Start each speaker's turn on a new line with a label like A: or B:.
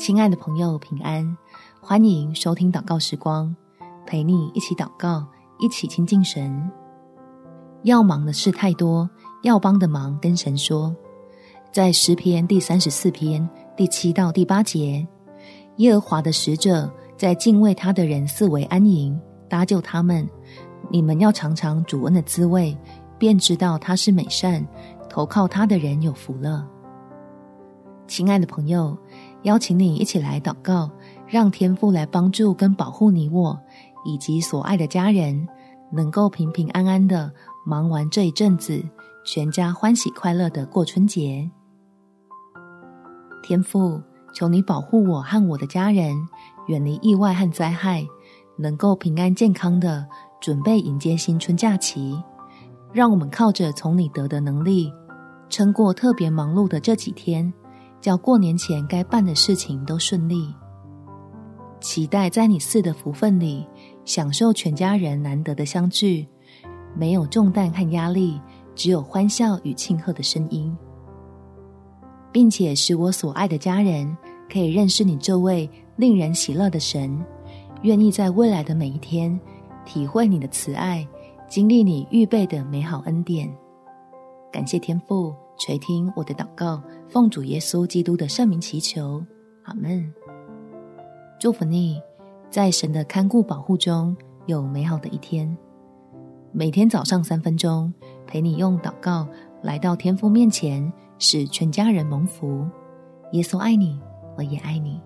A: 亲爱的朋友，平安！欢迎收听祷告时光，陪你一起祷告，一起亲近神。要忙的事太多，要帮的忙跟神说。在诗篇第三十四篇第七到第八节，耶和华的使者在敬畏他的人四围安营，搭救他们。你们要尝尝主恩的滋味，便知道他是美善，投靠他的人有福了。亲爱的朋友，邀请你一起来祷告，让天父来帮助跟保护你我以及所爱的家人，能够平平安安的忙完这一阵子，全家欢喜快乐的过春节。天父，求你保护我和我的家人，远离意外和灾害，能够平安健康的准备迎接新春假期。让我们靠着从你得的能力，撑过特别忙碌的这几天。叫过年前该办的事情都顺利，期待在你赐的福分里享受全家人难得的相聚，没有重担和压力，只有欢笑与庆贺的声音，并且使我所爱的家人可以认识你这位令人喜乐的神，愿意在未来的每一天体会你的慈爱，经历你预备的美好恩典。感谢天父垂听我的祷告，奉主耶稣基督的圣名祈求，阿门。祝福你，在神的看顾保护中有美好的一天。每天早上三分钟，陪你用祷告来到天父面前，使全家人蒙福。耶稣爱你，我也爱你。